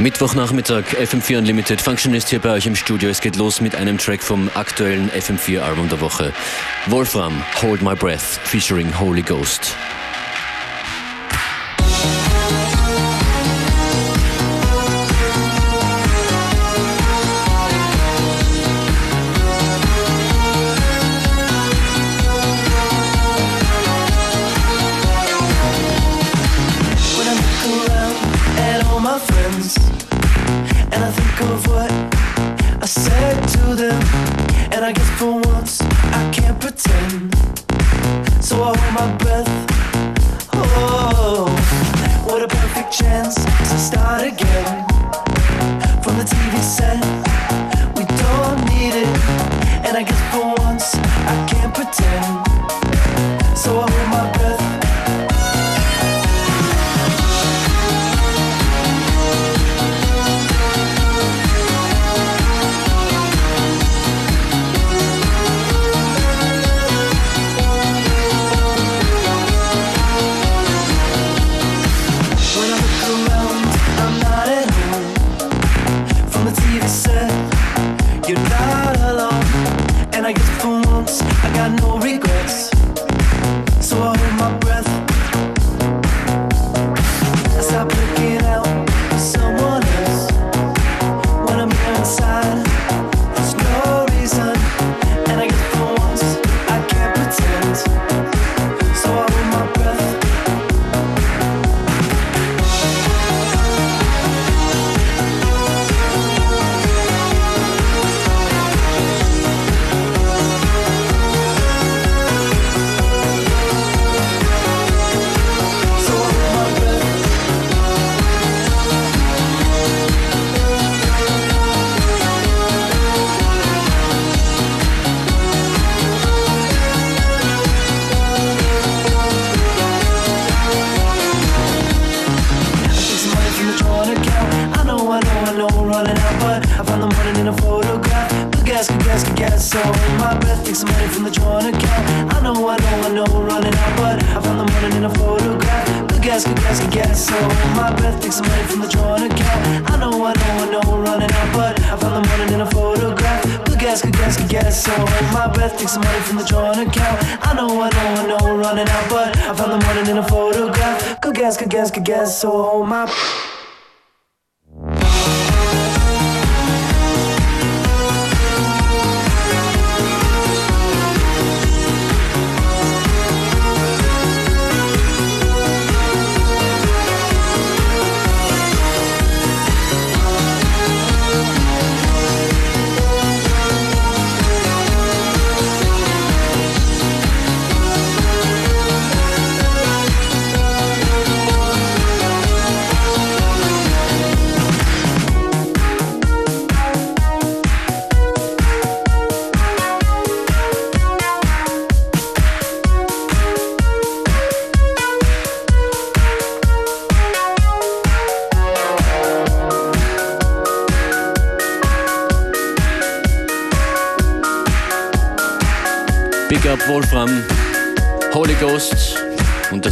Mittwochnachmittag, FM4 Unlimited. Functionist hier bei euch im Studio. Es geht los mit einem Track vom aktuellen FM4-Album der Woche. Wolfram, Hold My Breath, featuring Holy Ghost.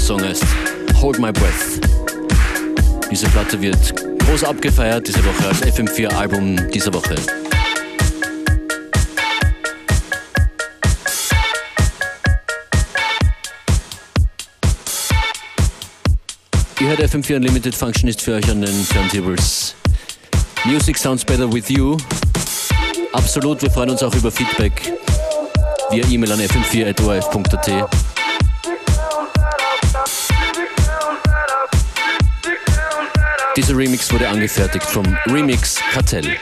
Song heißt Hold My Breath. Diese Platte wird groß abgefeiert diese Woche als FM4-Album dieser Woche. Ihr hört FM4 Unlimited Function ist für euch an den Turntables. Music sounds better with you. Absolut, wir freuen uns auch über Feedback via E-Mail an fm4.orf.at. Dieser Remix wurde angefertigt vom Remix Kartell.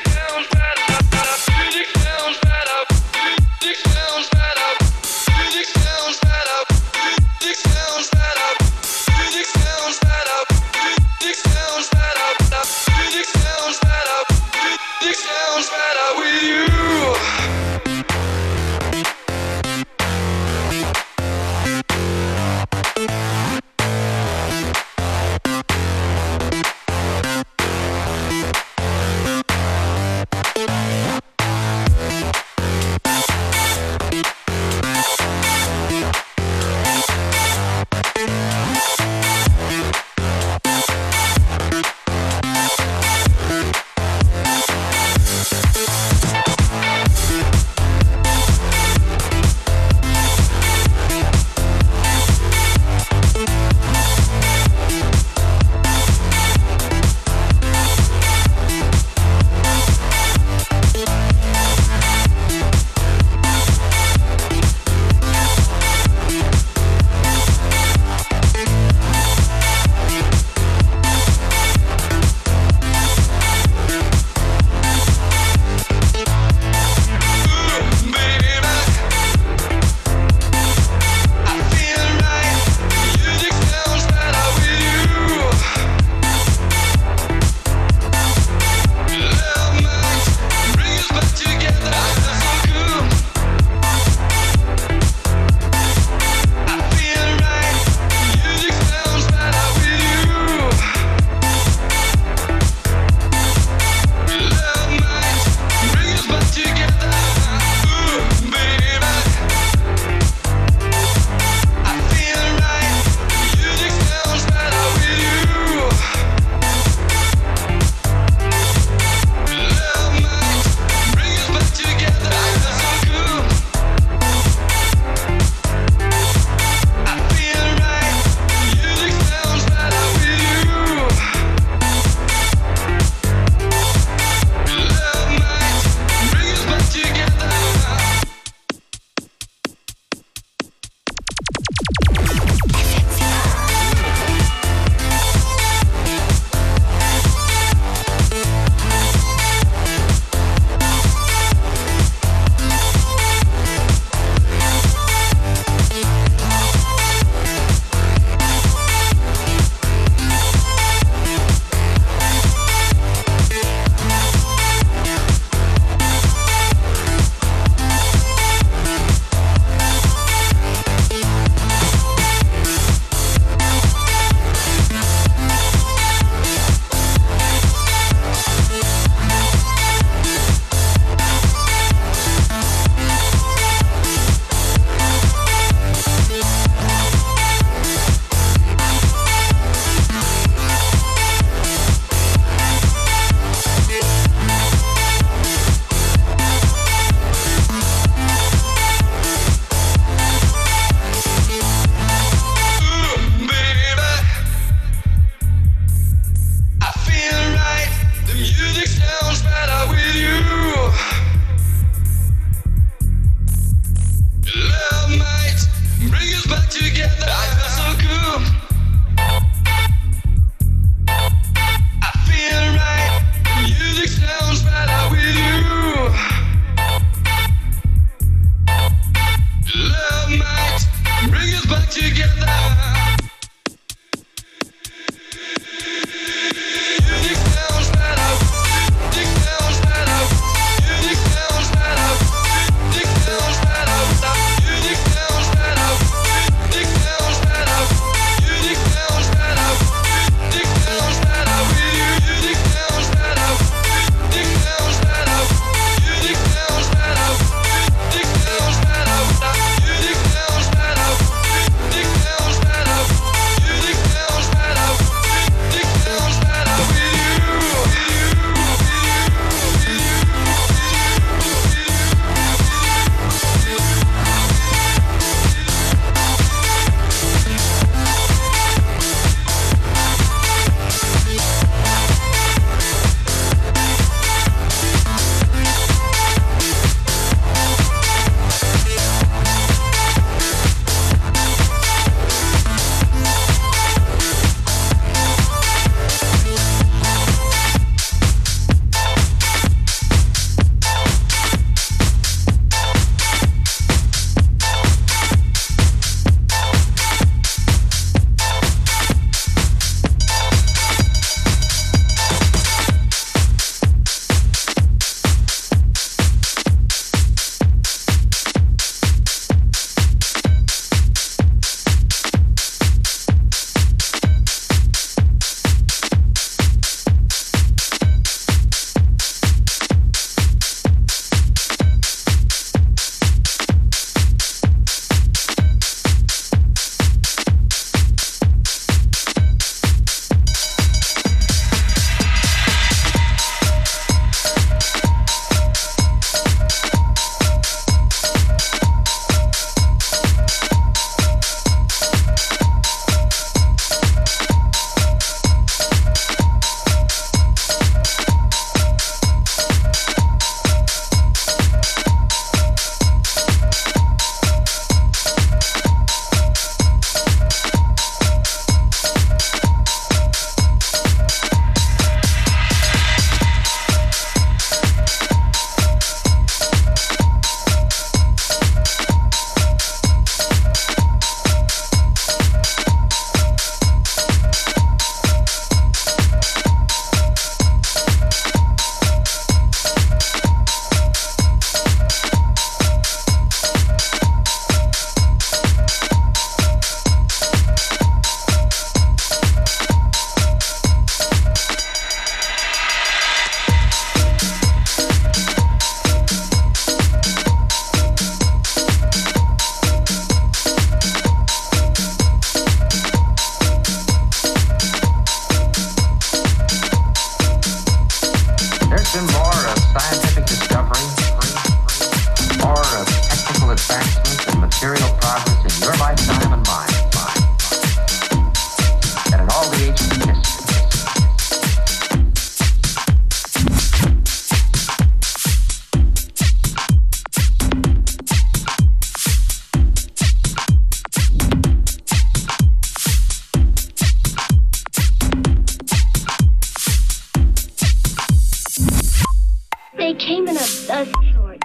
they came in a, a sword.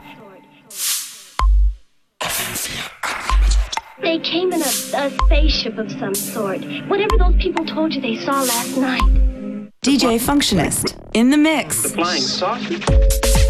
They came in a, a spaceship of some sort. Whatever those people told you they saw last night. DJ Functionist in the mix. The flying saucer.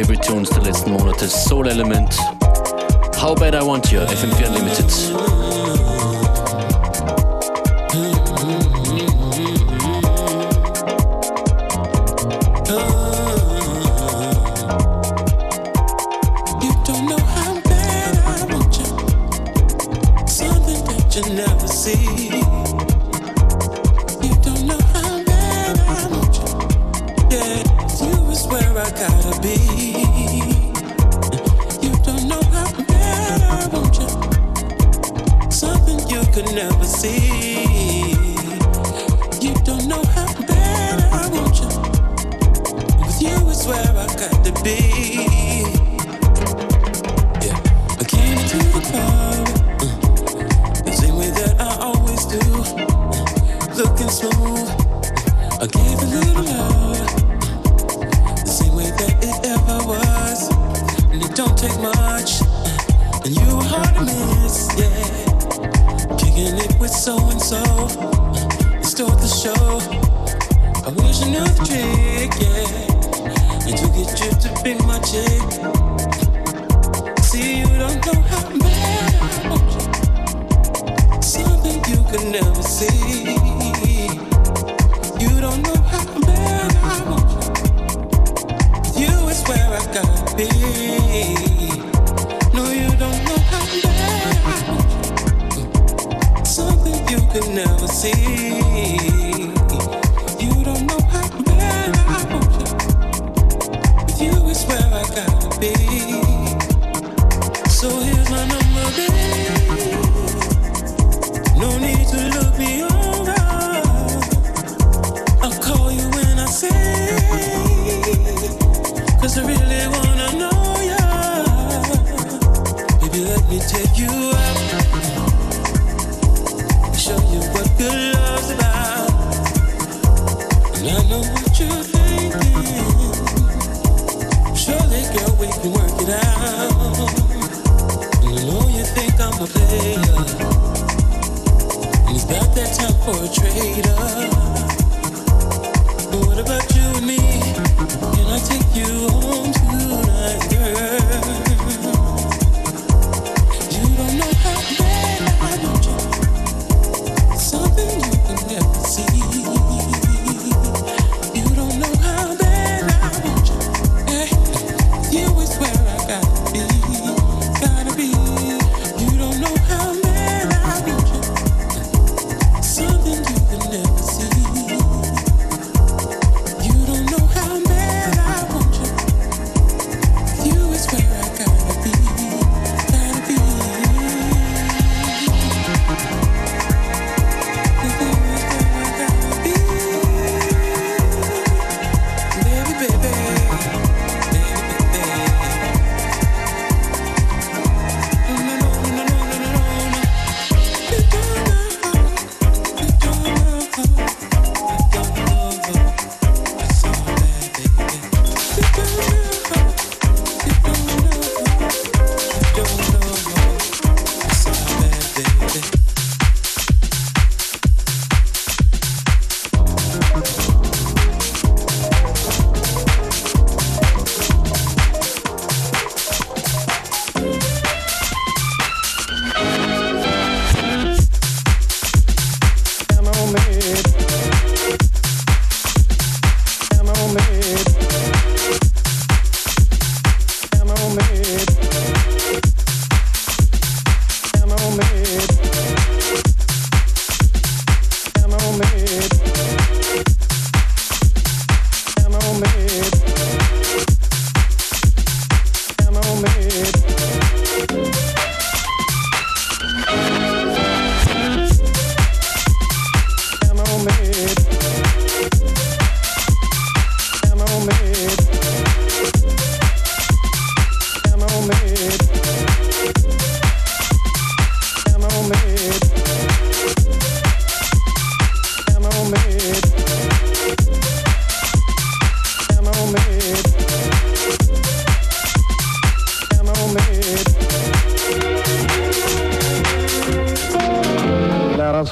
favorite tunes the letzten Monates. Soul Element, How Bad I Want You, FM4 Unlimited. You don't know how bad I want you. You is where I gotta be. No, you don't know how bad Something you never see. a traitor. What about you and me? Can I take you home tonight, girl?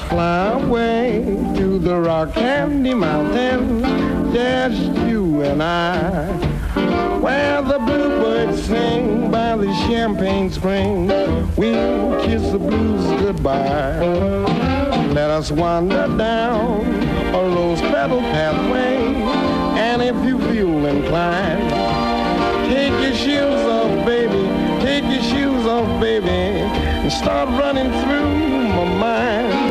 fly away to the rock candy mountain, just you and I. Where the bluebirds sing by the champagne spring, we'll kiss the blues goodbye. Let us wander down a rose petal pathway, and if you feel inclined, take your shoes off, baby, take your shoes off, baby, and start running through my mind.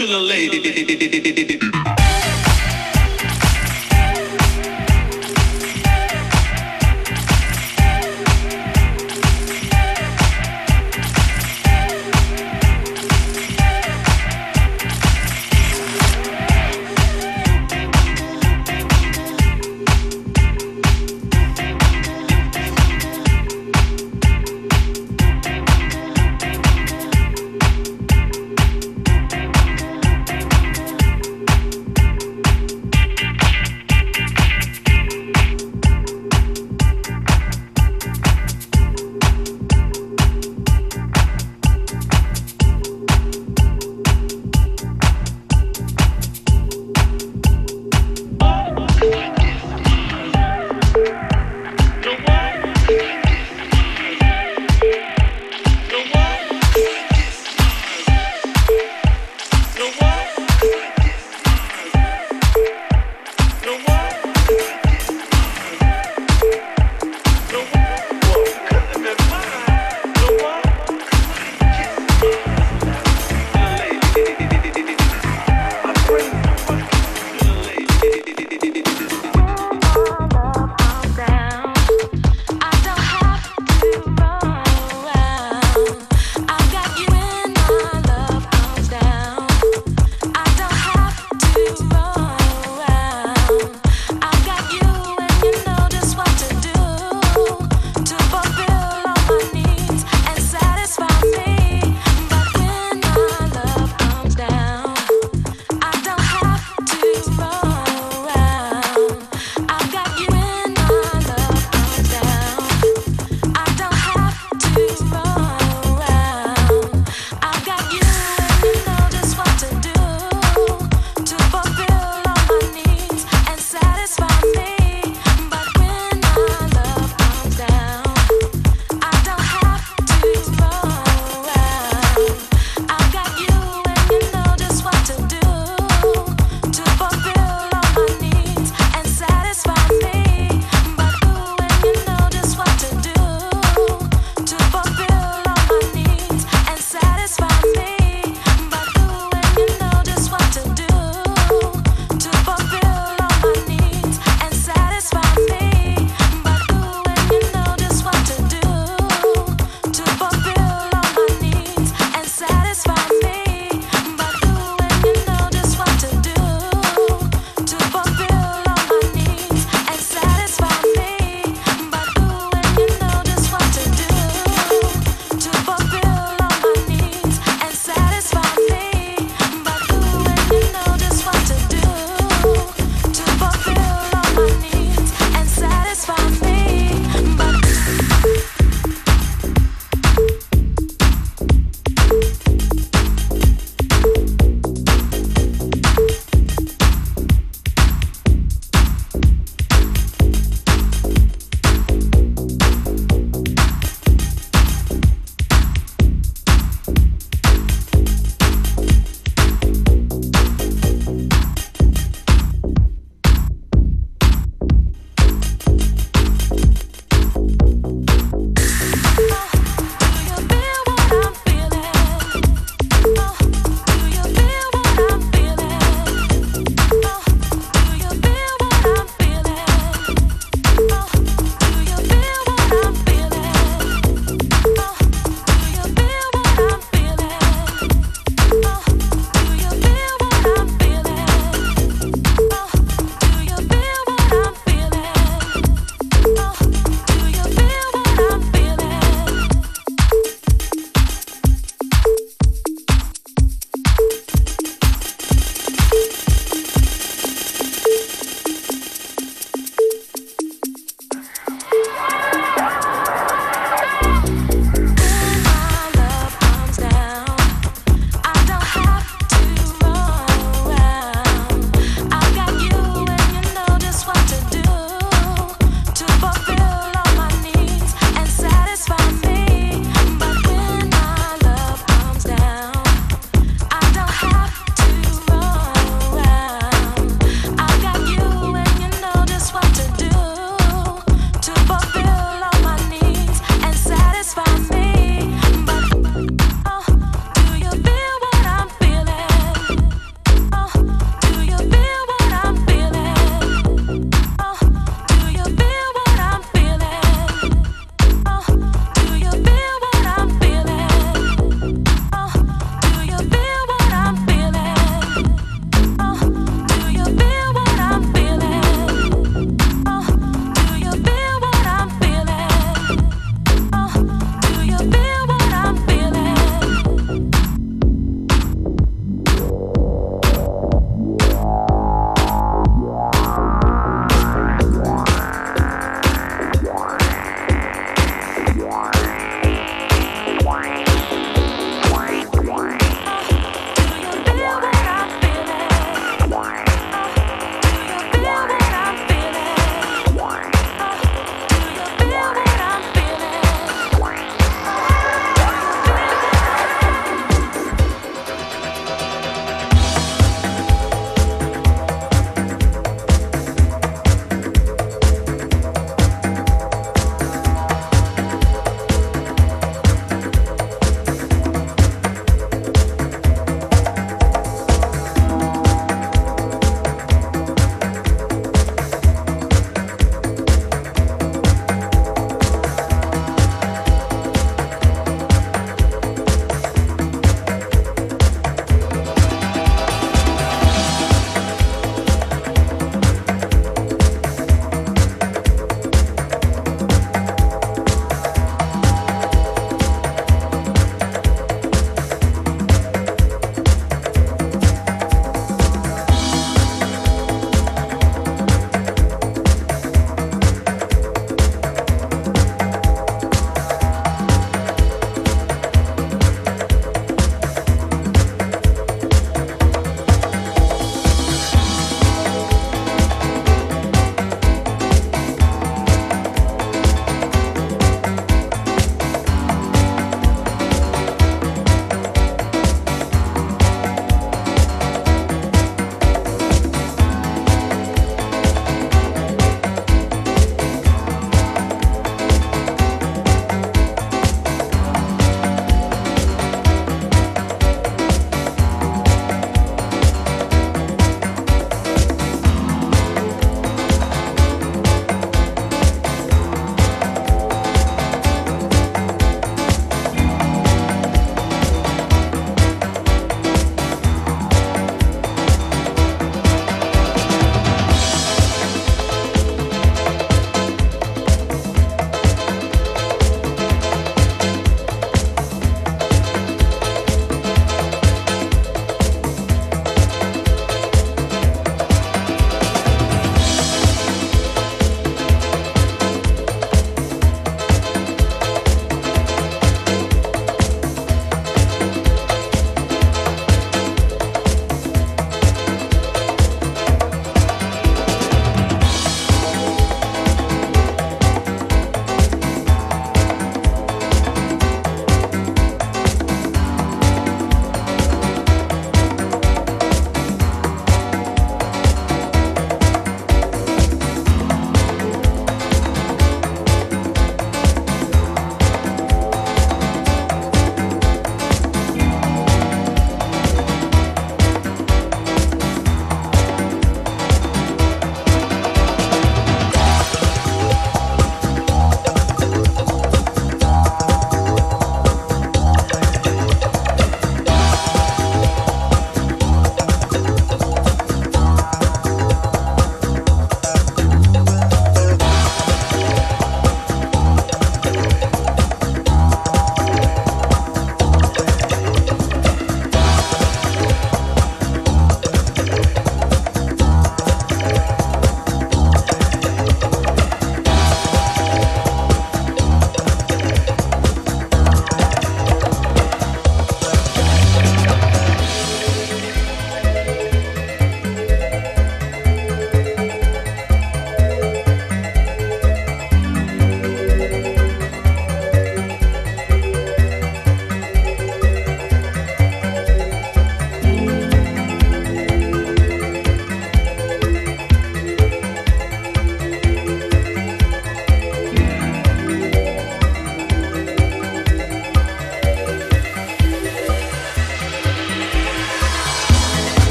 To the lady.